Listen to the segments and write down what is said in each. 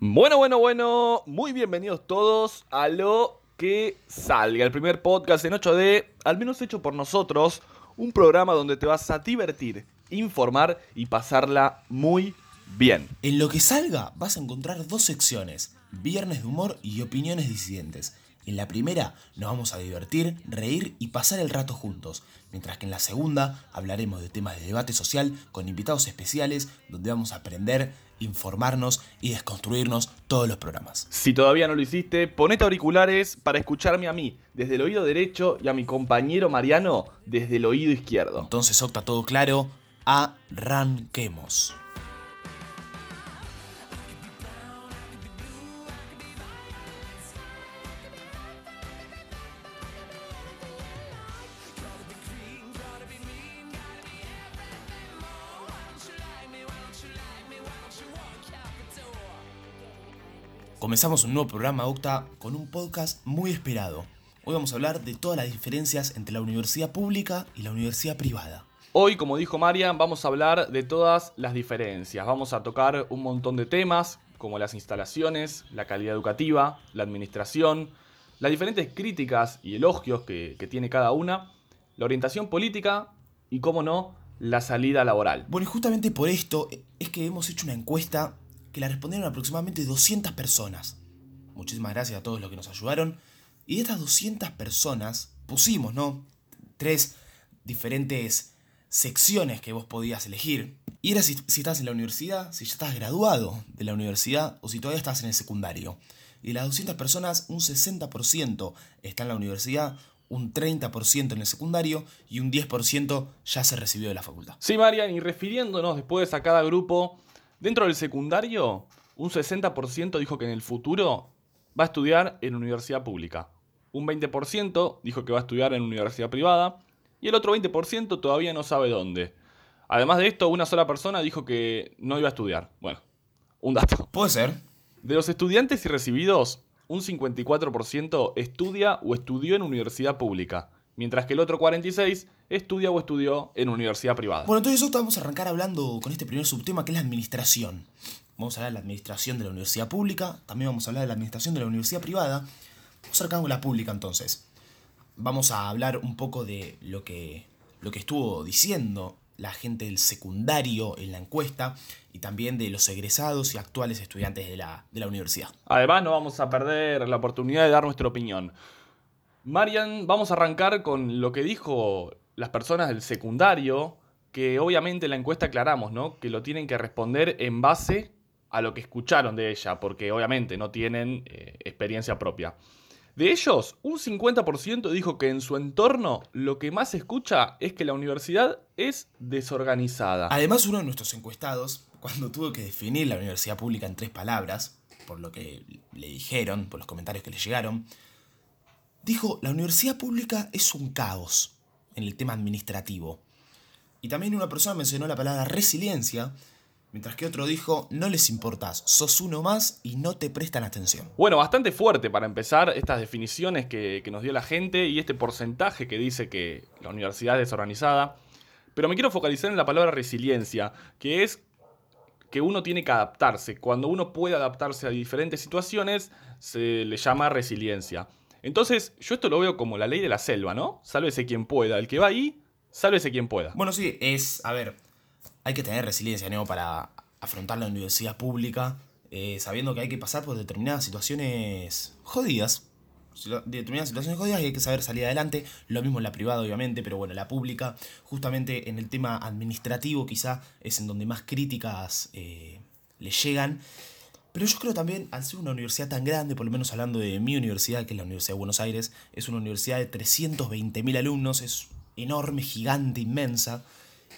Bueno, bueno, bueno, muy bienvenidos todos a lo que salga, el primer podcast en 8D, al menos hecho por nosotros, un programa donde te vas a divertir, informar y pasarla muy bien. En lo que salga vas a encontrar dos secciones, viernes de humor y opiniones disidentes. En la primera nos vamos a divertir, reír y pasar el rato juntos, mientras que en la segunda hablaremos de temas de debate social con invitados especiales donde vamos a aprender, informarnos y desconstruirnos todos los programas. Si todavía no lo hiciste, ponete auriculares para escucharme a mí desde el oído derecho y a mi compañero Mariano desde el oído izquierdo. Entonces, Octa, todo claro, arranquemos. Comenzamos un nuevo programa Octa con un podcast muy esperado. Hoy vamos a hablar de todas las diferencias entre la universidad pública y la universidad privada. Hoy, como dijo Marian, vamos a hablar de todas las diferencias. Vamos a tocar un montón de temas, como las instalaciones, la calidad educativa, la administración, las diferentes críticas y elogios que, que tiene cada una, la orientación política y, cómo no, la salida laboral. Bueno, y justamente por esto es que hemos hecho una encuesta que la respondieron aproximadamente 200 personas. Muchísimas gracias a todos los que nos ayudaron. Y de estas 200 personas pusimos, ¿no? Tres diferentes secciones que vos podías elegir. Y era si, estás en la universidad, si ya estás graduado de la universidad o si todavía estás en el secundario. Y de las 200 personas, un 60% está en la universidad, un 30% en el secundario y un 10% ya se recibió de la facultad. Sí, Marian, y refiriéndonos después a cada grupo, dentro del secundario, un 60% dijo que en el futuro va a estudiar en universidad pública. Un 20% dijo que va a estudiar en universidad privada. Y el otro 20% todavía no sabe dónde. Además de esto, una sola persona dijo que no iba a estudiar. Bueno, un dato. Puede ser. De los estudiantes y recibidos, un 54% estudia o estudió en universidad pública, mientras que el otro 46% estudia o estudió en universidad privada. Bueno, entonces nosotros vamos a arrancar hablando con este primer subtema que es la administración. Vamos a hablar de la administración de la universidad pública, también vamos a hablar de la administración de la universidad privada. Vamos a arrancar con la pública entonces. Vamos a hablar un poco de lo que, lo que estuvo diciendo la gente del secundario en la encuesta y también de los egresados y actuales estudiantes de la, de la universidad. Además, no vamos a perder la oportunidad de dar nuestra opinión. Marian, vamos a arrancar con lo que dijo las personas del secundario, que obviamente en la encuesta aclaramos, ¿no? Que lo tienen que responder en base a lo que escucharon de ella, porque obviamente no tienen eh, experiencia propia. De ellos, un 50% dijo que en su entorno lo que más escucha es que la universidad es desorganizada. Además, uno de nuestros encuestados, cuando tuvo que definir la universidad pública en tres palabras, por lo que le dijeron, por los comentarios que le llegaron, dijo, la universidad pública es un caos en el tema administrativo. Y también una persona mencionó la palabra resiliencia, mientras que otro dijo, no les importas, sos uno más y no te prestan atención. Bueno, bastante fuerte para empezar estas definiciones que, que nos dio la gente y este porcentaje que dice que la universidad es desorganizada. Pero me quiero focalizar en la palabra resiliencia, que es que uno tiene que adaptarse. Cuando uno puede adaptarse a diferentes situaciones, se le llama resiliencia. Entonces, yo esto lo veo como la ley de la selva, ¿no? Sálvese quien pueda. El que va ahí, sálvese quien pueda. Bueno, sí, es, a ver, hay que tener resiliencia, ¿no? Para afrontar la universidad pública, eh, sabiendo que hay que pasar por determinadas situaciones jodidas. Determinadas situaciones jodidas y hay que saber salir adelante. Lo mismo en la privada, obviamente, pero bueno, la pública, justamente en el tema administrativo, quizá es en donde más críticas eh, le llegan. Pero yo creo también, al ser una universidad tan grande, por lo menos hablando de mi universidad, que es la Universidad de Buenos Aires, es una universidad de 320.000 alumnos, es enorme, gigante, inmensa.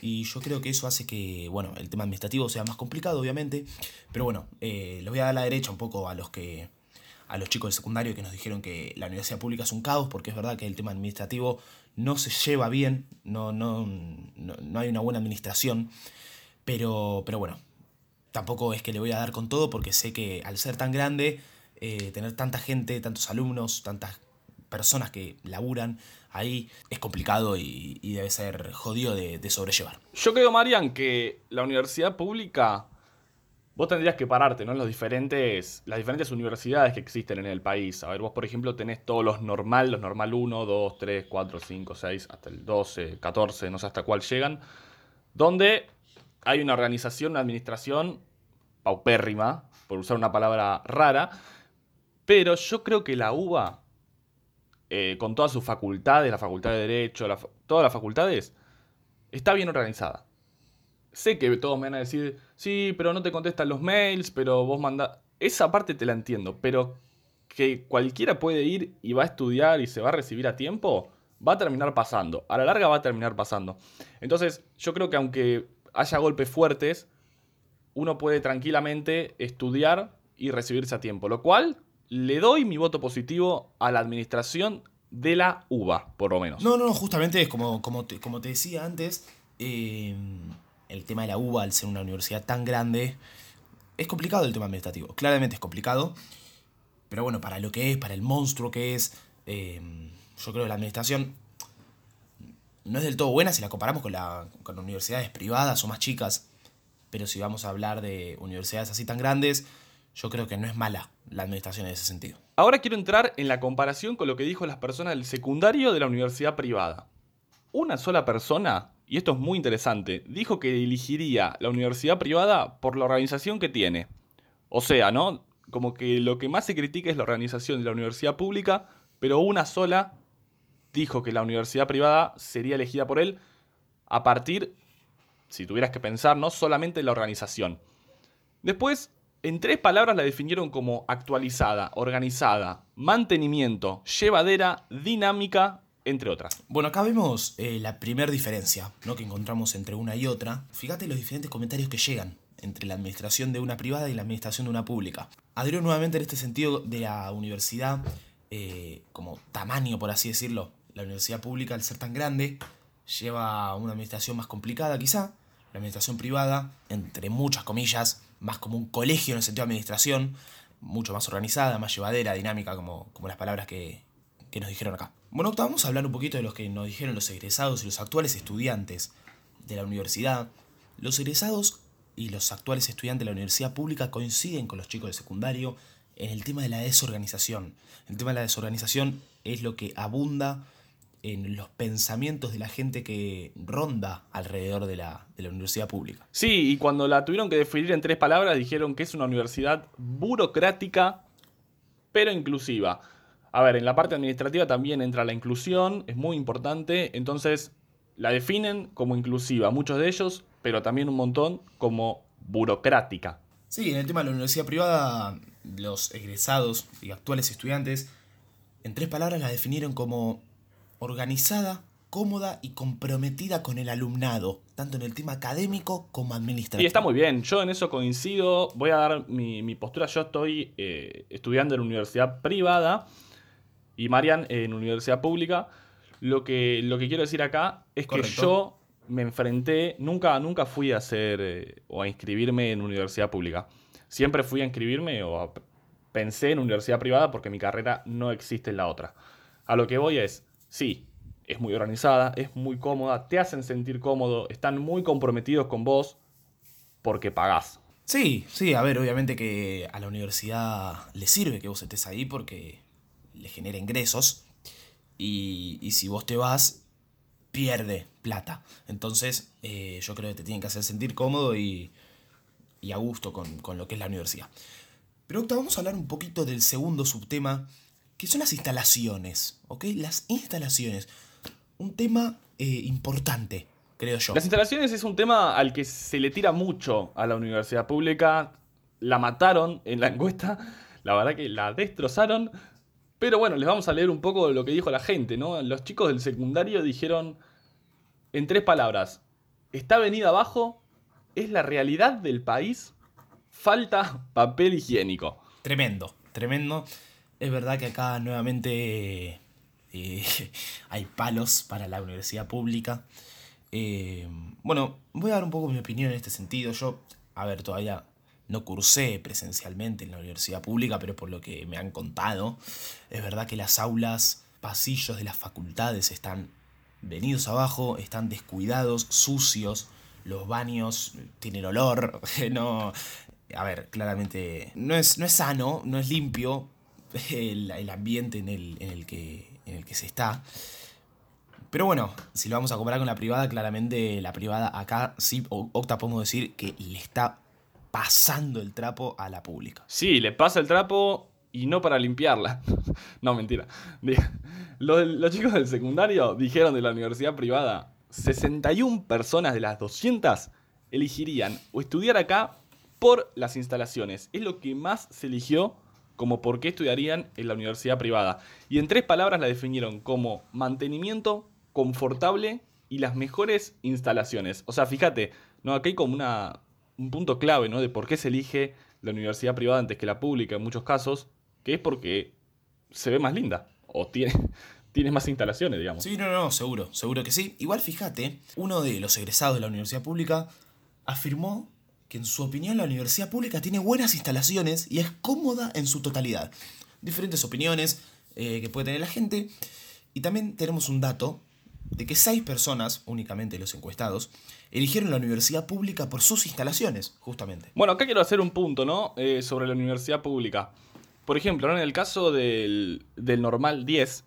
Y yo creo que eso hace que, bueno, el tema administrativo sea más complicado, obviamente. Pero bueno, eh, les voy a dar la derecha un poco a los que. a los chicos del secundario que nos dijeron que la universidad pública es un caos, porque es verdad que el tema administrativo no se lleva bien, no, no, no, no hay una buena administración. Pero, pero bueno, tampoco es que le voy a dar con todo porque sé que al ser tan grande, eh, tener tanta gente, tantos alumnos, tantas personas que laburan ahí es complicado y, debe ser jodido de, sobrellevar. Yo creo, Marian, que la universidad pública, vos tendrías que pararte, ¿no? Los diferentes, las diferentes universidades que existen en el país. A ver, vos, por ejemplo, tenés todos los normal, los normal 1, 2, 3, 4, 5, 6, hasta el 12, 14, no sé hasta cuál llegan, donde hay una organización, una administración paupérrima, por usar una palabra rara, pero yo creo que la UBA, eh, con todas sus facultades, la facultad de Derecho, todas las facultades, está bien organizada. Sé que todos me van a decir, sí, pero no te contestan los mails, pero vos mandás... Esa parte te la entiendo, pero que cualquiera puede ir y va a estudiar y se va a recibir a tiempo, va a terminar pasando. A la larga va a terminar pasando. Entonces, yo creo que aunque haya golpes fuertes, uno puede tranquilamente estudiar y recibirse a tiempo. Lo cual le doy mi voto positivo a la administración de la UBA, por lo menos. No, no, justamente es como, como, te, como te decía antes, eh, el tema de la UBA, al ser una universidad tan grande, es complicado el tema administrativo. Claramente es complicado, pero bueno, para lo que es, para el monstruo que es, eh, yo creo que la administración no es del todo buena si la comparamos con, la, universidades privadas o más chicas, pero si vamos a hablar de universidades así tan grandes, yo creo que no es mala la administración en ese sentido. Ahora quiero entrar en la comparación con lo que dijo las personas del secundario de la universidad privada. Una sola persona, y esto es muy interesante, dijo que elegiría la universidad privada por la organización que tiene. O sea, ¿no? Como que lo que más se critica es la organización de la universidad pública, pero una sola dijo que la universidad privada sería elegida por él a partir, si tuvieras que pensar, no solamente la organización. Después, en tres palabras la definieron como actualizada, organizada, mantenimiento, llevadera, dinámica, entre otras. Bueno, acá vemos eh, la primera diferencia ¿no? que encontramos entre una y otra. Fíjate los diferentes comentarios que llegan entre la administración de una privada y la administración de una pública. Adhiero nuevamente en este sentido de la universidad eh, como tamaño, por así decirlo, la universidad pública, al ser tan grande, lleva una administración más complicada quizá. La administración privada, entre muchas comillas, más como un colegio en el sentido de administración, mucho más organizada, más llevadera, dinámica, como, como las palabras que, que nos dijeron acá. Bueno, vamos a hablar un poquito de los que nos dijeron los egresados y los actuales estudiantes de la universidad. Los egresados y los actuales estudiantes de la universidad pública coinciden con los chicos de secundario en el tema de la desorganización. El tema de la desorganización es lo que abunda en los pensamientos de la gente que ronda alrededor de la, universidad pública. Sí, y cuando la tuvieron que definir en tres palabras, dijeron que es una universidad burocrática, pero inclusiva. A ver, en la parte administrativa también entra la inclusión, es muy importante, entonces la definen como inclusiva, muchos de ellos, pero también un montón como burocrática. Sí, en el tema de la universidad privada, los egresados y actuales estudiantes, en tres palabras la definieron como organizada, cómoda y comprometida con el alumnado, tanto en el tema académico como administrativo. Y está muy bien, yo en eso coincido, voy a dar mi, postura, yo estoy eh, estudiando en universidad privada y Marian en universidad pública. Lo que, lo que quiero decir acá es que yo me enfrenté, nunca, nunca fui a hacer eh, o a inscribirme en universidad pública. Siempre fui a inscribirme o pensé en universidad privada porque mi carrera no existe en la otra. A lo que voy es, sí, es muy organizada, es muy cómoda, te hacen sentir cómodo, están muy comprometidos con vos porque pagás. Sí, sí, a ver, obviamente que a la universidad le sirve que vos estés ahí porque le genera ingresos y, y si vos te vas, pierde plata. Entonces, eh, yo creo que te tienen que hacer sentir cómodo y, y a gusto con, con, lo que es la universidad. Pero vamos a hablar un poquito del segundo subtema que son las instalaciones, ¿ok? Las instalaciones. Un tema eh, importante, creo yo. Las instalaciones es un tema al que se le tira mucho a la universidad pública. La mataron en la encuesta, la verdad que la destrozaron. Pero bueno, les vamos a leer un poco lo que dijo la gente, ¿no? Los chicos del secundario dijeron en tres palabras, está venida abajo, es la realidad del país, falta papel higiénico. Tremendo, tremendo. Es verdad que acá nuevamente eh, hay palos para la universidad pública. Eh, bueno, voy a dar un poco mi opinión en este sentido. Yo, a ver, todavía no cursé presencialmente en la universidad pública, pero por lo que me han contado, es verdad que las aulas, pasillos de las facultades están venidos abajo, están descuidados, sucios, los baños tienen olor, no, a ver, claramente no es, no es sano, no es limpio el, ambiente en el, en, el que, en el que se está. Pero bueno, si lo vamos a comparar con la privada, claramente la privada acá sí, Octa podemos decir que le está pasando el trapo a la pública. Sí, le pasa el trapo y no para limpiarla. no, mentira. Los, los, chicos del secundario dijeron de la universidad privada, 61 personas de las 200 elegirían o estudiar acá por las instalaciones. Es lo que más se eligió como por qué estudiarían en la universidad privada. Y en tres palabras la definieron como mantenimiento, confortable y las mejores instalaciones. O sea, fíjate, ¿no? Aquí hay como una, un punto clave, ¿no? De por qué se elige la universidad privada antes que la pública en muchos casos, que es porque se ve más linda o tiene, tiene más instalaciones, digamos. Sí, no, no, seguro, seguro que sí. Igual fíjate, uno de los egresados de la universidad pública afirmó que en su opinión la universidad pública tiene buenas instalaciones y es cómoda en su totalidad. Diferentes opiniones eh, que puede tener la gente. Y también tenemos un dato de que seis personas, únicamente los encuestados, eligieron la universidad pública por sus instalaciones, justamente. Bueno, acá quiero hacer un punto, ¿no? Eh, sobre la universidad pública. Por ejemplo, en el caso del, del Normal 10,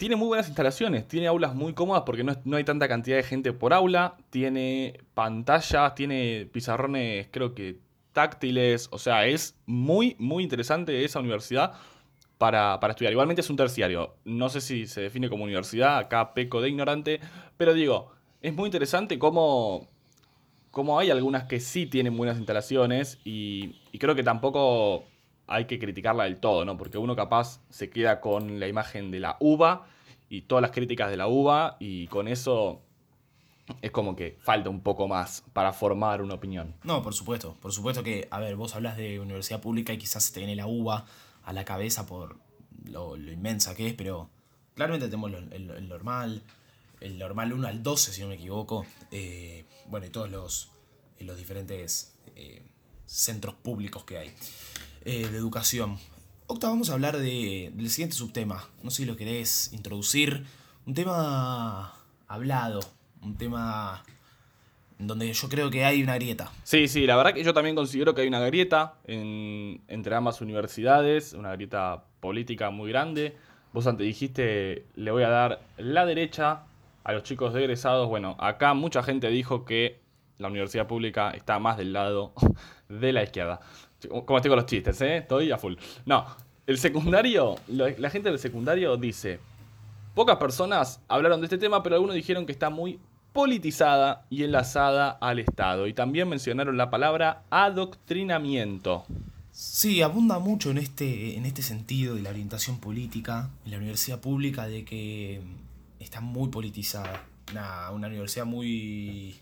tiene muy buenas instalaciones, tiene aulas muy cómodas porque no, no, hay tanta cantidad de gente por aula, tiene pantallas, tiene pizarrones creo que táctiles, o sea, es muy, muy interesante esa universidad para, para, estudiar. Igualmente es un terciario. No sé si se define como universidad, acá peco de ignorante, pero digo, es muy interesante cómo, cómo hay algunas que sí tienen buenas instalaciones y, y, creo que tampoco hay que criticarla del todo, ¿no? Porque uno capaz se queda con la imagen de la uva y todas las críticas de la uva y con eso es como que falta un poco más para formar una opinión. No, por supuesto, por supuesto que, a ver, vos hablas de universidad pública y quizás se te viene la uva a la cabeza por lo, inmensa que es, pero claramente tenemos el, normal, el normal 1 al 12, si no me equivoco, eh, bueno, y todos los, los diferentes eh, centros públicos que hay eh, de educación. Octa, vamos a hablar de, del siguiente subtema. No sé si lo querés introducir. Un tema hablado, un tema donde yo creo que hay una grieta. Sí, sí, la verdad que yo también considero que hay una grieta en, entre ambas universidades, una grieta política muy grande. Vos antes dijiste, le voy a dar la derecha a los chicos de egresados. Bueno, acá mucha gente dijo que la universidad pública está más del lado de la izquierda. Como estoy con los chistes, ¿eh? Estoy a full. No, el secundario, la gente del secundario dice, pocas personas hablaron de este tema, pero algunos dijeron que está muy politizada y enlazada al Estado. Y también mencionaron la palabra adoctrinamiento. Sí, abunda mucho en este, en este sentido de la orientación política en la universidad pública, de que está muy politizada. Una, una universidad muy,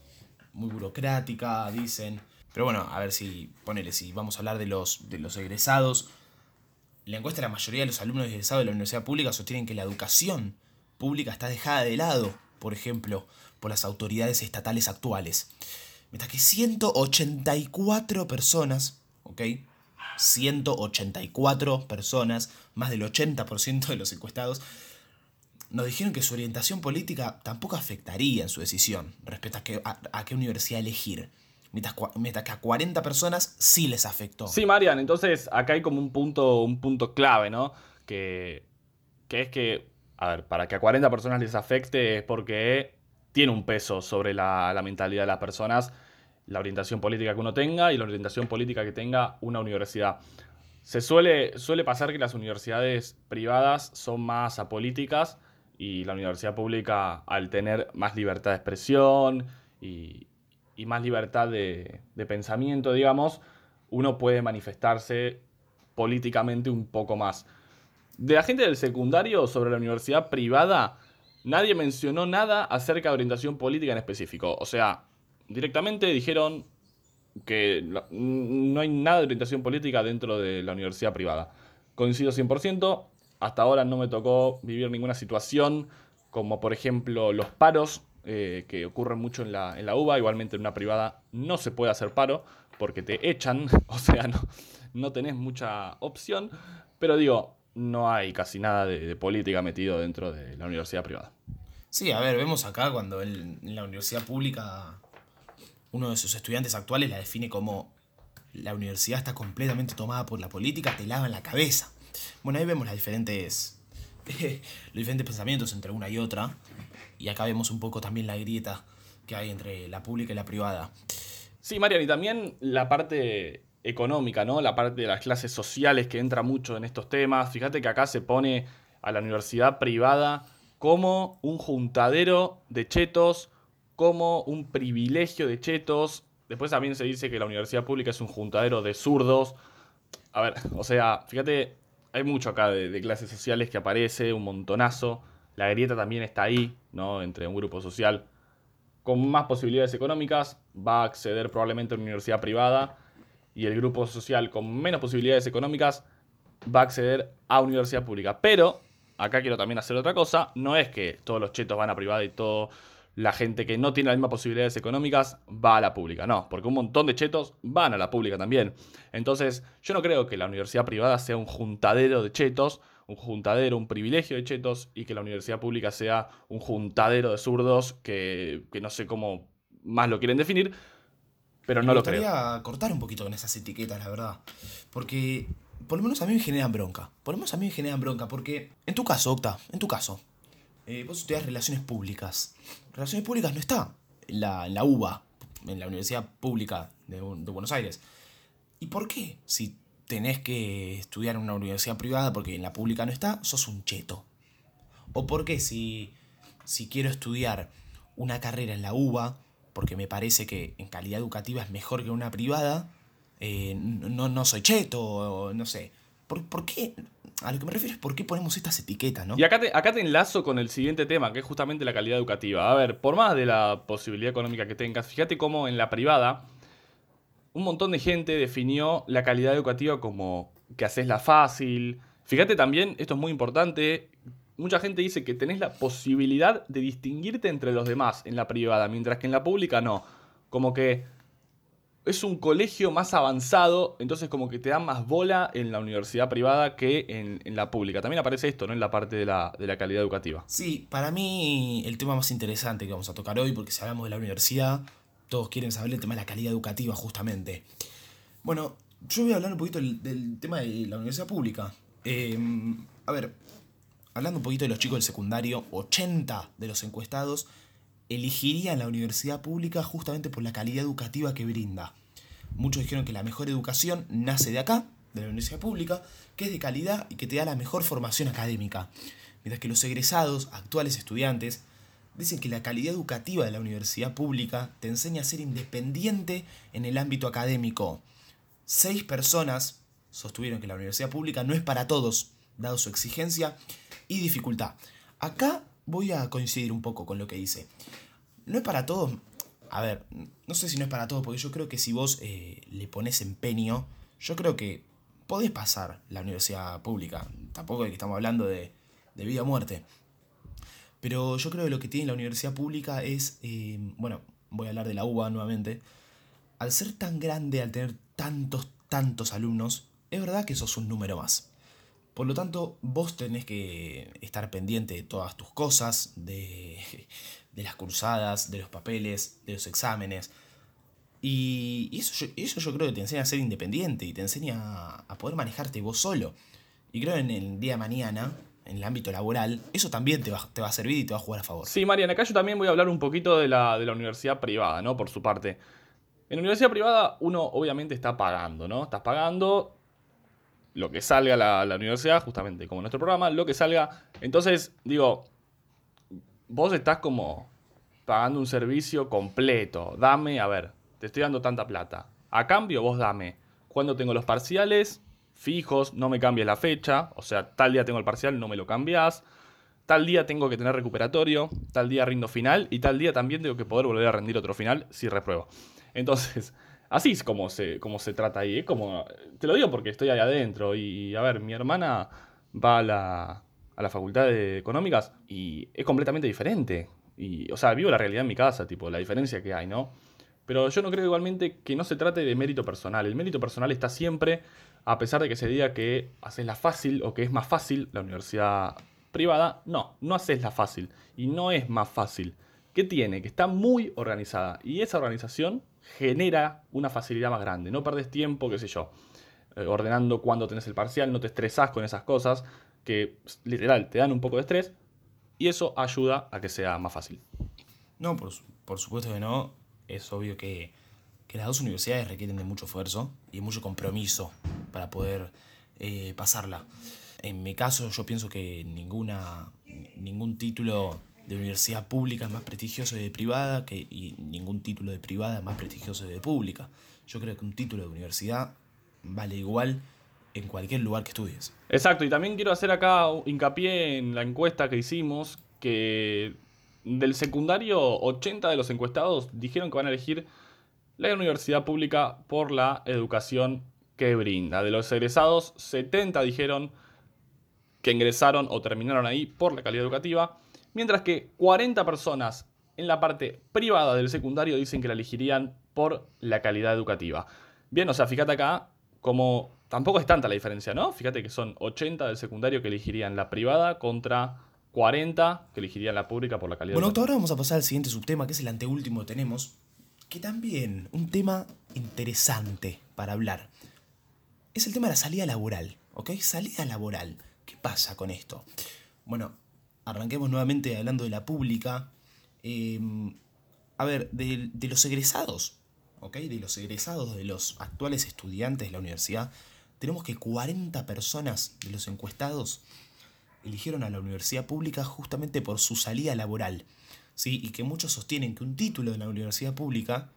muy burocrática, dicen. Pero bueno, a ver si, ponele, si vamos a hablar de los, de los egresados. La encuesta de la mayoría de los alumnos egresados de la universidad pública sostienen que la educación pública está dejada de lado, por ejemplo, por las autoridades estatales actuales. Mientras que 184 personas, ¿ok? 184 personas, más del 80% de los encuestados, nos dijeron que su orientación política tampoco afectaría en su decisión respecto a, a qué universidad elegir. Mientras, que a 40 personas sí les afectó. Sí, Marian, entonces acá hay como un punto, un punto clave, ¿no? Que, que es que, a ver, para que a 40 personas les afecte es porque tiene un peso sobre la, la, mentalidad de las personas, la orientación política que uno tenga y la orientación política que tenga una universidad. Se suele, suele pasar que las universidades privadas son más apolíticas y la universidad pública, al tener más libertad de expresión y, y más libertad de, pensamiento, digamos, uno puede manifestarse políticamente un poco más. De la gente del secundario sobre la universidad privada, nadie mencionó nada acerca de orientación política en específico. O sea, directamente dijeron que no hay nada de orientación política dentro de la universidad privada. Coincido 100%, hasta ahora no me tocó vivir ninguna situación como por ejemplo los paros eh, que ocurren mucho en la, en la UBA, igualmente en una privada no se puede hacer paro porque te echan, o sea, no, no tenés mucha opción, pero digo, no hay casi nada de, política metido dentro de la universidad privada. Sí, a ver, vemos acá cuando en la universidad pública uno de sus estudiantes actuales la define como la universidad está completamente tomada por la política, te lavan la cabeza. Bueno, ahí vemos las diferentes, los diferentes pensamientos entre una y otra. Y acá vemos un poco también la grieta que hay entre la pública y la privada. Sí, Marian, y también la parte económica, ¿no? La parte de las clases sociales que entra mucho en estos temas. Fíjate que acá se pone a la universidad privada como un juntadero de chetos, como un privilegio de chetos. Después también se dice que la universidad pública es un juntadero de zurdos. A ver, o sea, fíjate, hay mucho acá de, de clases sociales que aparece, un montonazo. La grieta también está ahí, ¿no? Entre un grupo social con más posibilidades económicas va a acceder probablemente a una universidad privada y el grupo social con menos posibilidades económicas va a acceder a universidad pública. Pero acá quiero también hacer otra cosa, no es que todos los chetos van a privada y toda la gente que no tiene las mismas posibilidades económicas va a la pública, no, porque un montón de chetos van a la pública también. Entonces, yo no creo que la universidad privada sea un juntadero de chetos, un juntadero, un privilegio de chetos y que la universidad pública sea un juntadero de zurdos que, que no sé cómo más lo quieren definir, pero no me lo creo. gustaría cortar un poquito con esas etiquetas, la verdad. Porque por lo menos a mí me generan bronca. Por lo menos a mí me generan bronca porque en tu caso, Octa, en tu caso, eh, vos estudias relaciones públicas. Relaciones públicas no está en la, en la UBA, en la Universidad Pública de, de Buenos Aires. ¿Y por qué? Si tenés que estudiar en una universidad privada porque en la pública no está, sos un cheto. ¿O por qué si, si quiero estudiar una carrera en la UBA, porque me parece que en calidad educativa es mejor que una privada, eh, no, no soy cheto, no sé. ¿Por, por qué? A lo que me refiero es por qué ponemos estas etiquetas, ¿no? Y acá te, acá te enlazo con el siguiente tema, que es justamente la calidad educativa. A ver, por más de la posibilidad económica que tengas, fíjate cómo en la privada un montón de gente definió la calidad educativa como que haces la fácil. Fíjate también, esto es muy importante, mucha gente dice que tenés la posibilidad de distinguirte entre los demás en la privada, mientras que en la pública no. Como que es un colegio más avanzado, entonces como que te dan más bola en la universidad privada que en, en la pública. También aparece esto, ¿no? En la parte de la, de la calidad educativa. Sí, para mí el tema más interesante que vamos a tocar hoy, porque si hablamos de la universidad, todos quieren saber el tema de la calidad educativa justamente. Bueno, yo voy a hablar un poquito del, tema de la universidad pública. Eh, a ver, hablando un poquito de los chicos del secundario, 80 de los encuestados elegirían la universidad pública justamente por la calidad educativa que brinda. Muchos dijeron que la mejor educación nace de acá, de la universidad pública, que es de calidad y que te da la mejor formación académica. Mientras que los egresados, actuales estudiantes, dicen que la calidad educativa de la universidad pública te enseña a ser independiente en el ámbito académico. Seis personas sostuvieron que la universidad pública no es para todos, dado su exigencia y dificultad. Acá voy a coincidir un poco con lo que dice. No es para todos. A ver, no sé si no es para todos, porque yo creo que si vos eh, le pones empeño, yo creo que podés pasar la universidad pública. Tampoco es que estamos hablando de, de vida o muerte. Pero yo creo que lo que tiene la universidad pública es, eh, bueno, voy a hablar de la UBA nuevamente, al ser tan grande, al tener tantos, tantos alumnos, es verdad que sos un número más. Por lo tanto, vos tenés que estar pendiente de todas tus cosas, de, de las cursadas, de los papeles, de los exámenes. Y, eso, yo, eso yo creo que te enseña a ser independiente y te enseña a, a poder manejarte vos solo. Y creo que en el día de mañana, en el ámbito laboral, eso también te va, te va a servir y te va a jugar a favor. Sí, Mariana, acá yo también voy a hablar un poquito de la, de la universidad privada, ¿no? Por su parte. En la universidad privada uno obviamente está pagando, ¿no? Estás pagando lo que salga la, la universidad, justamente como nuestro programa, lo que salga. Entonces, digo, vos estás como pagando un servicio completo. Dame, a ver, te estoy dando tanta plata. A cambio, vos dame. Cuando tengo los parciales fijos, no me cambies la fecha. O sea, tal día tengo el parcial, no me lo cambias. Tal día tengo que tener recuperatorio, tal día rindo final y tal día también tengo que poder volver a rendir otro final si repruebo. Entonces, así es como se, como se trata ahí. Es como, te lo digo porque estoy ahí adentro y, a ver, mi hermana va a la, a la facultad de económicas y es completamente diferente. Y, o sea, vivo la realidad en mi casa, tipo, la diferencia que hay, ¿no? Pero yo no creo igualmente que no se trate de mérito personal. El mérito personal está siempre, a pesar de que se diga que haces la fácil o que es más fácil la universidad privada, no, no haces la fácil y no es más fácil. ¿Qué tiene? Que está muy organizada y esa organización genera una facilidad más grande. No perdes tiempo, qué sé yo, eh, ordenando cuándo tenés el parcial, no te estresás con esas cosas que literal te dan un poco de estrés y eso ayuda a que sea más fácil. No, por, por supuesto que no. Es obvio que, que, las dos universidades requieren de mucho esfuerzo y mucho compromiso para poder eh, pasarla. En mi caso, yo pienso que ninguna, ningún título de universidad pública es más prestigioso de privada que, y ningún título de privada es más prestigioso de pública. Yo creo que un título de universidad vale igual en cualquier lugar que estudies. Exacto, y también quiero hacer acá hincapié en la encuesta que hicimos, que del secundario 80 de los encuestados dijeron que van a elegir la universidad pública por la educación que brinda. De los egresados, 70 dijeron que ingresaron o terminaron ahí por la calidad educativa mientras que 40 personas en la parte privada del secundario dicen que la elegirían por la calidad educativa. Bien, o sea, fíjate acá como tampoco es tanta la diferencia, ¿no? Fíjate que son 80 del secundario que elegirían la privada contra 40 que elegirían la pública por la calidad. Bueno, ahora vamos a pasar al siguiente subtema, que es el anteúltimo que tenemos, que también un tema interesante para hablar. Es el tema de la salida laboral, ¿ok? Salida laboral. ¿Qué pasa con esto? Bueno, arranquemos nuevamente hablando de la pública. Em, a ver, de, los egresados, ¿ok? De los egresados, de los actuales estudiantes de la universidad, tenemos que 40 personas de los encuestados eligieron a la universidad pública justamente por su salida laboral. ¿sí? Y que muchos sostienen que un título de la universidad pública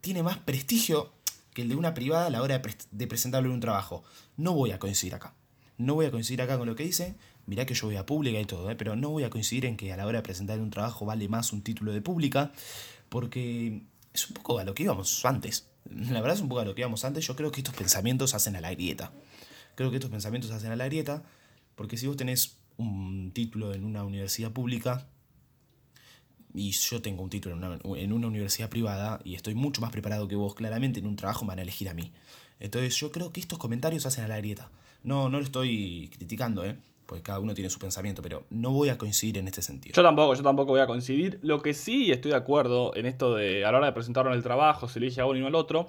tiene más prestigio que el de una privada a la hora de, de presentarlo en un trabajo. No voy a coincidir acá. No voy a coincidir acá con lo que dice, mirá que yo voy a pública y todo, ¿eh? pero no voy a coincidir en que a la hora de presentar un trabajo vale más un título de pública, porque es un poco a lo que íbamos antes. La verdad es un poco a lo que íbamos antes. Yo creo que estos pensamientos hacen a la grieta. Creo que estos pensamientos hacen a la grieta, porque si vos tenés un título en una universidad pública, y yo tengo un título en una, en una, universidad privada y estoy mucho más preparado que vos, claramente en un trabajo me van a elegir a mí. Entonces yo creo que estos comentarios hacen a la grieta. No, no lo estoy criticando, ¿eh? porque cada uno tiene su pensamiento, pero no voy a coincidir en este sentido. Yo tampoco, yo tampoco voy a coincidir. Lo que sí estoy de acuerdo en esto de a la hora de presentarlo en el trabajo, se elige a uno y no al otro,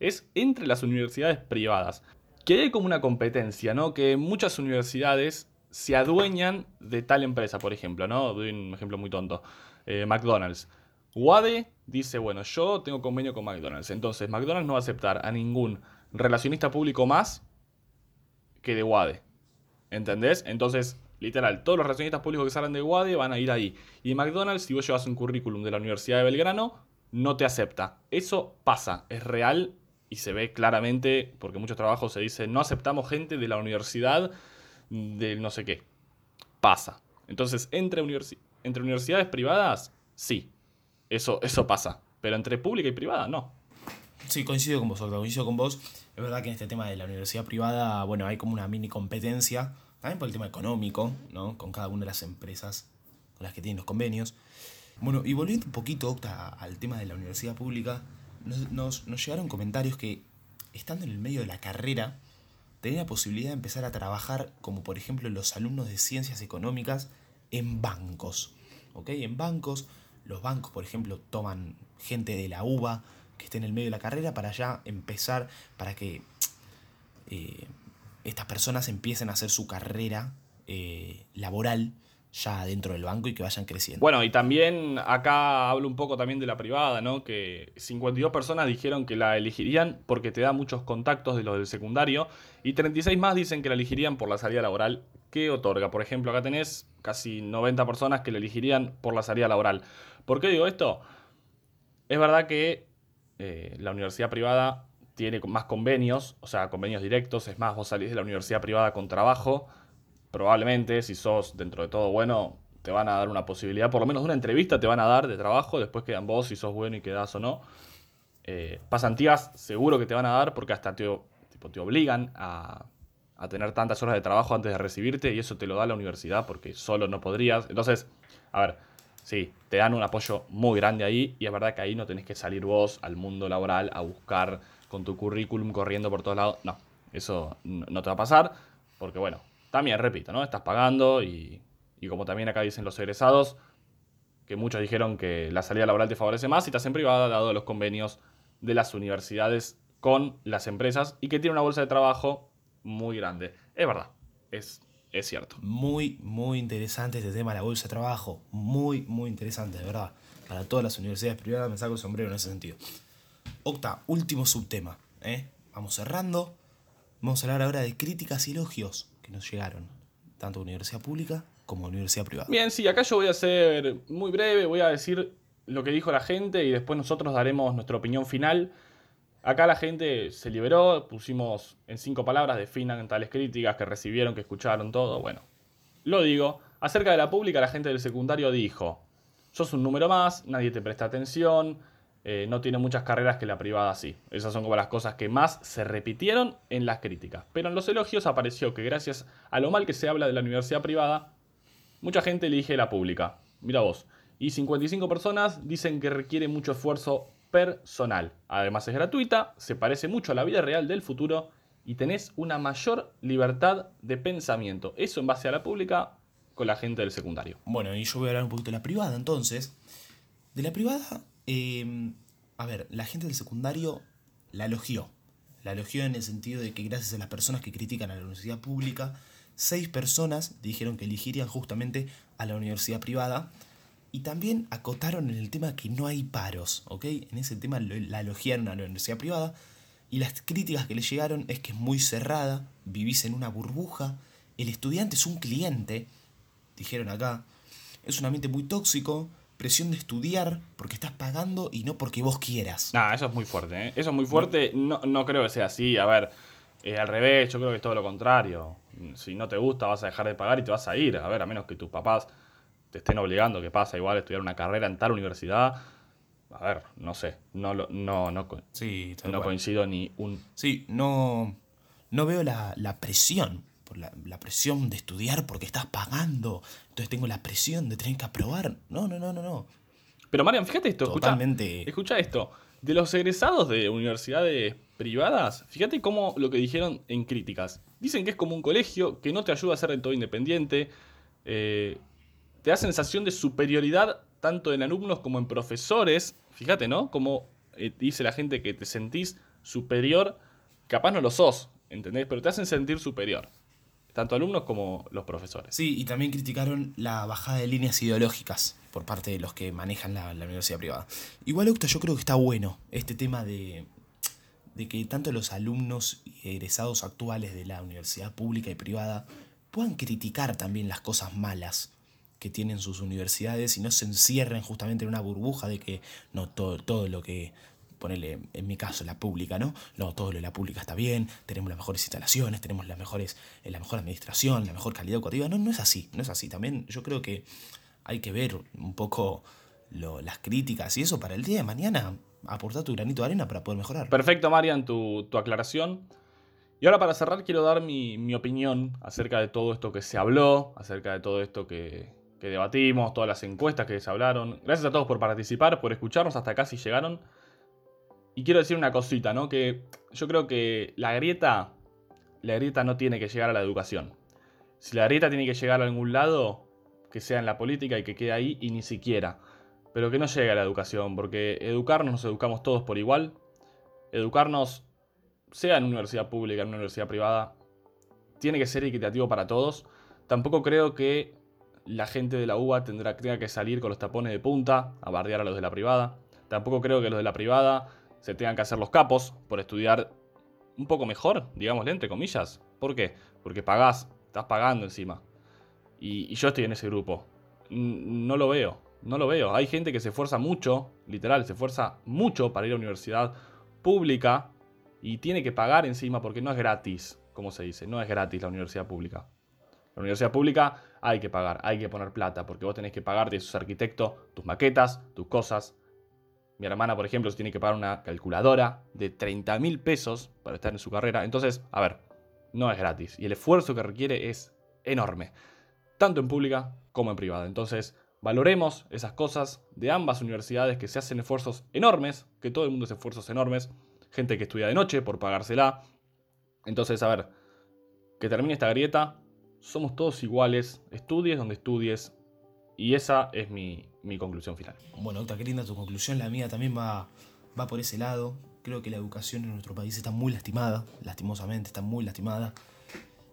es entre las universidades privadas. Que hay como una competencia, ¿no? Que muchas universidades se adueñan de tal empresa, por ejemplo, ¿no? Doy un ejemplo muy tonto. Eh, McDonald's. Wade dice, bueno, yo tengo convenio con McDonald's. Entonces, McDonald's no va a aceptar a ningún relacionista público más que de Wade. ¿Entendés? Entonces, literal, todos los relacionistas públicos que salen de Wade van a ir ahí. Y McDonald's, si vos llevas un currículum de la Universidad de Belgrano, no te acepta. Eso pasa, es real y se ve claramente, porque muchos trabajos se dice, no aceptamos gente de la universidad de no sé qué. Pasa. Entonces, entre, entre universidades privadas, sí. Eso, eso pasa. Pero entre pública y privada, no. Sí, coincido con vos, coincido con vos. Es verdad que en este tema de la universidad privada, bueno, hay como una mini competencia también por el tema económico, ¿no? Con cada una de las empresas con las que tienen los convenios. Bueno, y volviendo un poquito, Octa, al tema de la universidad pública, nos, nos, llegaron comentarios que, estando en el medio de la carrera, tenía la posibilidad de empezar a trabajar, como por ejemplo los alumnos de ciencias económicas, en bancos. ¿Ok? En bancos, los bancos, por ejemplo, toman gente de la UBA que esté en el medio de la carrera para ya empezar, para que eh, estas personas empiecen a hacer su carrera eh, laboral ya dentro del banco y que vayan creciendo. Bueno, y también acá hablo un poco también de la privada, ¿no? Que 52 personas dijeron que la elegirían porque te da muchos contactos de los del secundario y 36 más dicen que la elegirían por la salida laboral que otorga. Por ejemplo, acá tenés casi 90 personas que la elegirían por la salida laboral. ¿Por qué digo esto? Es verdad que eh, la universidad privada tiene más convenios, o sea, convenios directos. Es más, vos salís de la universidad privada con trabajo. Probablemente, si sos dentro de todo bueno, te van a dar una posibilidad, por lo menos una entrevista te van a dar de trabajo. Después quedan vos si sos bueno y quedás o no. Eh, pasantías seguro que te van a dar porque hasta te, tipo, te obligan a, a tener tantas horas de trabajo antes de recibirte y eso te lo da la universidad porque solo no podrías. Entonces, a ver, sí, te dan un apoyo muy grande ahí y es verdad que ahí no tenés que salir vos al mundo laboral a buscar con tu currículum corriendo por todos lados. No, eso no te va a pasar, porque bueno, también repito, ¿no? Estás pagando y, como también acá dicen los egresados, que muchos dijeron que la salida laboral te favorece más y estás en privada dado los convenios de las universidades con las empresas y que tiene una bolsa de trabajo muy grande. Es verdad, es, es cierto. Muy, muy interesante este tema de la bolsa de trabajo. Muy, muy interesante, de verdad. Para todas las universidades privadas me saco el sombrero en ese sentido. Octa, último subtema. ¿eh? Vamos cerrando. Vamos a hablar ahora de críticas y elogios que nos llegaron, tanto a universidad pública como a universidad privada. Bien, sí, acá yo voy a ser muy breve, voy a decir lo que dijo la gente y después nosotros daremos nuestra opinión final. Acá la gente se liberó, pusimos en cinco palabras, definan tales críticas que recibieron, que escucharon, todo. Bueno, lo digo. Acerca de la pública, la gente del secundario dijo, sos un número más, nadie te presta atención, eh, no tiene muchas carreras que la privada sí. Esas son como las cosas que más se repitieron en las críticas. Pero en los elogios apareció que gracias a lo mal que se habla de la universidad privada, mucha gente elige la pública. Mira vos. Y 55 personas dicen que requiere mucho esfuerzo personal. Además es gratuita, se parece mucho a la vida real del futuro y tenés una mayor libertad de pensamiento. Eso en base a la pública con la gente del secundario. Bueno, y yo voy a hablar un poquito de la privada entonces. De la privada, eh, a ver, la gente del secundario la elogió. La elogió en el sentido de que gracias a las personas que critican a la universidad pública, seis personas dijeron que elegirían justamente a la universidad privada y también acotaron en el tema que no hay paros, ¿ok? En ese tema la elogiaron a la universidad privada. Y las críticas que le llegaron es que es muy cerrada, vivís en una burbuja, el estudiante es un cliente, dijeron acá, es un ambiente muy tóxico, presión de estudiar porque estás pagando y no porque vos quieras. Nah, eso es muy fuerte, ¿eh? Eso es muy fuerte, no, no creo que sea así, a ver, eh, al revés, yo creo que es todo lo contrario. Si no te gusta vas a dejar de pagar y te vas a ir, a ver, a menos que tus papás te estén obligando, que pasa igual estudiar una carrera en tal universidad. A ver, no sé, no no no, sí, no coincido ni un Sí, no no veo la, la presión, por la, la, presión de estudiar porque estás pagando. Entonces tengo la presión de tener que aprobar. No, no, no, no, no. Pero Marian, fíjate esto, Totalmente. Escucha, escucha esto. De los egresados de universidades privadas, fíjate cómo lo que dijeron en críticas. Dicen que es como un colegio, que no te ayuda a ser del todo independiente, eh, te da sensación de superioridad tanto en alumnos como en profesores. Fíjate, ¿no? Como eh, dice la gente que te sentís superior, capaz no lo sos, ¿entendés? Pero te hacen sentir superior. Tanto alumnos como los profesores. Sí, y también criticaron la bajada de líneas ideológicas por parte de los que manejan la, universidad privada. Igual, Octa, yo creo que está bueno este tema de, de que tanto los alumnos y egresados actuales de la universidad pública y privada puedan criticar también las cosas malas que tienen sus universidades y no se encierren justamente en una burbuja de que no todo, todo lo que, ponele en mi caso la pública, ¿no? No, todo lo de la pública está bien, tenemos las mejores instalaciones, tenemos las mejores, eh, la mejor administración, la mejor calidad educativa. No, no es así, no es así. También yo creo que hay que ver un poco las críticas y eso para el día de mañana aportar tu granito de arena para poder mejorar. Perfecto, Marian, tu, tu aclaración. Y ahora para cerrar quiero dar mi, mi opinión acerca de todo esto que se habló, acerca de todo esto que, que debatimos, todas las encuestas que se hablaron. Gracias a todos por participar, por escucharnos hasta acá si llegaron. Y quiero decir una cosita, ¿no? Que yo creo que la grieta, la grieta no tiene que llegar a la educación. Si la grieta tiene que llegar a algún lado, que sea en la política y que quede ahí y ni siquiera. Pero que no llegue a la educación, porque educarnos nos educamos todos por igual. Educarnos, sea en una universidad pública, en una universidad privada, tiene que ser equitativo para todos. Tampoco creo que la gente de la UBA tendrá que salir con los tapones de punta a bardear a los de la privada. Tampoco creo que los de la privada se tengan que hacer los capos por estudiar un poco mejor, digámosle, entre comillas. ¿Por qué? Porque pagás, estás pagando encima. Y, yo estoy en ese grupo. no lo veo, no lo veo. Hay gente que se esfuerza mucho, literal, se esfuerza mucho para ir a universidad pública y tiene que pagar encima porque no es gratis, como se dice, no es gratis la universidad pública. La universidad pública hay que pagar, hay que poner plata, porque vos tenés que pagarte sus arquitectos, tus maquetas, tus cosas. Mi hermana, por ejemplo, tiene que pagar una calculadora de 30 mil pesos para estar en su carrera. Entonces, a ver, no es gratis. Y el esfuerzo que requiere es enorme, tanto en pública como en privada. Entonces, valoremos esas cosas de ambas universidades que se hacen esfuerzos enormes, que todo el mundo hace esfuerzos enormes. Gente que estudia de noche por pagársela. Entonces, a ver, que termine esta grieta, somos todos iguales, estudies donde estudies, y esa es mi, conclusión final. Bueno, otra qué linda tu conclusión, la mía también va, va por ese lado. Creo que la educación en nuestro país está muy lastimada, lastimosamente está muy lastimada.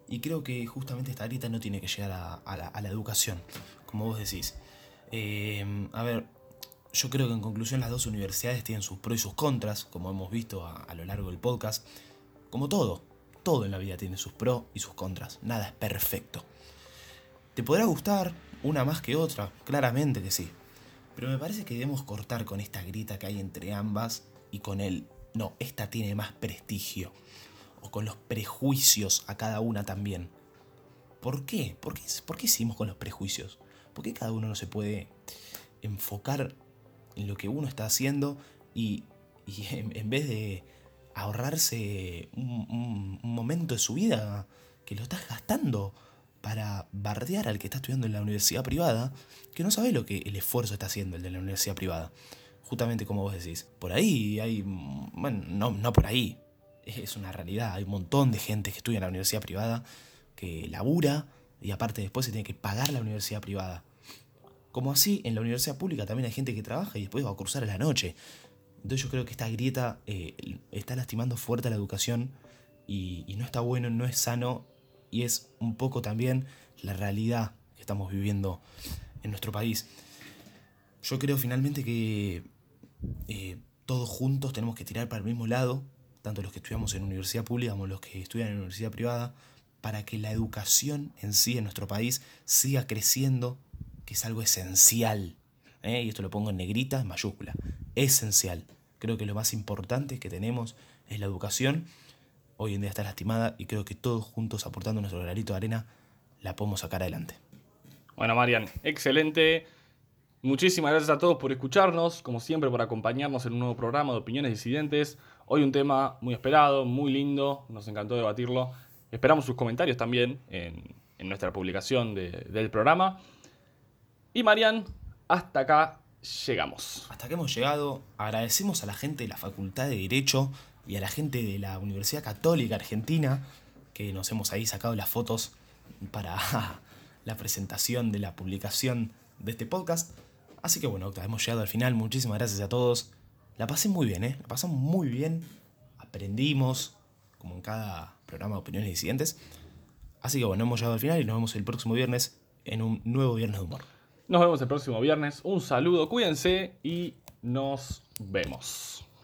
Y creo que justamente esta grieta no tiene que llegar a, la, educación, como vos decís. Eh, a ver, yo creo que en conclusión las dos universidades tienen sus pros y sus contras, como hemos visto a, lo largo del podcast. Como todo, todo en la vida tiene sus pros y sus contras, nada es perfecto. ¿Te podrá gustar una más que otra? Claramente que sí. Pero me parece que debemos cortar con esta grita que hay entre ambas y con el, no, esta tiene más prestigio. O con los prejuicios a cada una también. ¿Por qué? ¿Por qué, por qué seguimos con los prejuicios? ¿Por qué cada uno no se puede enfocar en lo que uno está haciendo y, en, vez de ahorrarse un, momento de su vida que lo estás gastando para bardear al que está estudiando en la universidad privada, que no sabe lo que el esfuerzo está haciendo el de la universidad privada. Justamente como vos decís, por ahí hay, bueno, no, no por ahí, es una realidad, hay un montón de gente que estudia en la universidad privada, que labura y aparte después se tiene que pagar la universidad privada. Como así, en la universidad pública también hay gente que trabaja y después va a cursar a la noche. Entonces yo creo que esta grieta eh, está lastimando fuerte a la educación y, no está bueno, no es sano y es un poco también la realidad que estamos viviendo en nuestro país. Yo creo finalmente que eh, todos juntos tenemos que tirar para el mismo lado, tanto los que estudiamos en universidad pública como los que estudian en universidad privada, para que la educación en sí en nuestro país siga creciendo es algo esencial. ¿eh? Y esto lo pongo en negrita, en mayúscula. Esencial. Creo que lo más importante que tenemos es la educación. Hoy en día está lastimada y creo que todos juntos aportando nuestro granito de arena la podemos sacar adelante. Bueno, Marian, excelente. Muchísimas gracias a todos por escucharnos, como siempre por acompañarnos en un nuevo programa de opiniones disidentes. Hoy un tema muy esperado, muy lindo, nos encantó debatirlo. Esperamos sus comentarios también en, nuestra publicación del programa. Y Marian, hasta acá llegamos. Hasta que hemos llegado, agradecemos a la gente de la Facultad de Derecho y a la gente de la Universidad Católica Argentina, que nos hemos ahí sacado las fotos para la presentación de la publicación de este podcast. Así que bueno, hemos llegado al final. Muchísimas gracias a todos. La pasé muy bien, ¿eh? La pasamos muy bien. Aprendimos, como en cada programa de opiniones disidentes. Así que bueno, hemos llegado al final y nos vemos el próximo viernes en un nuevo Viernes de Humor. Nos vemos el próximo viernes. Un saludo, cuídense y nos vemos.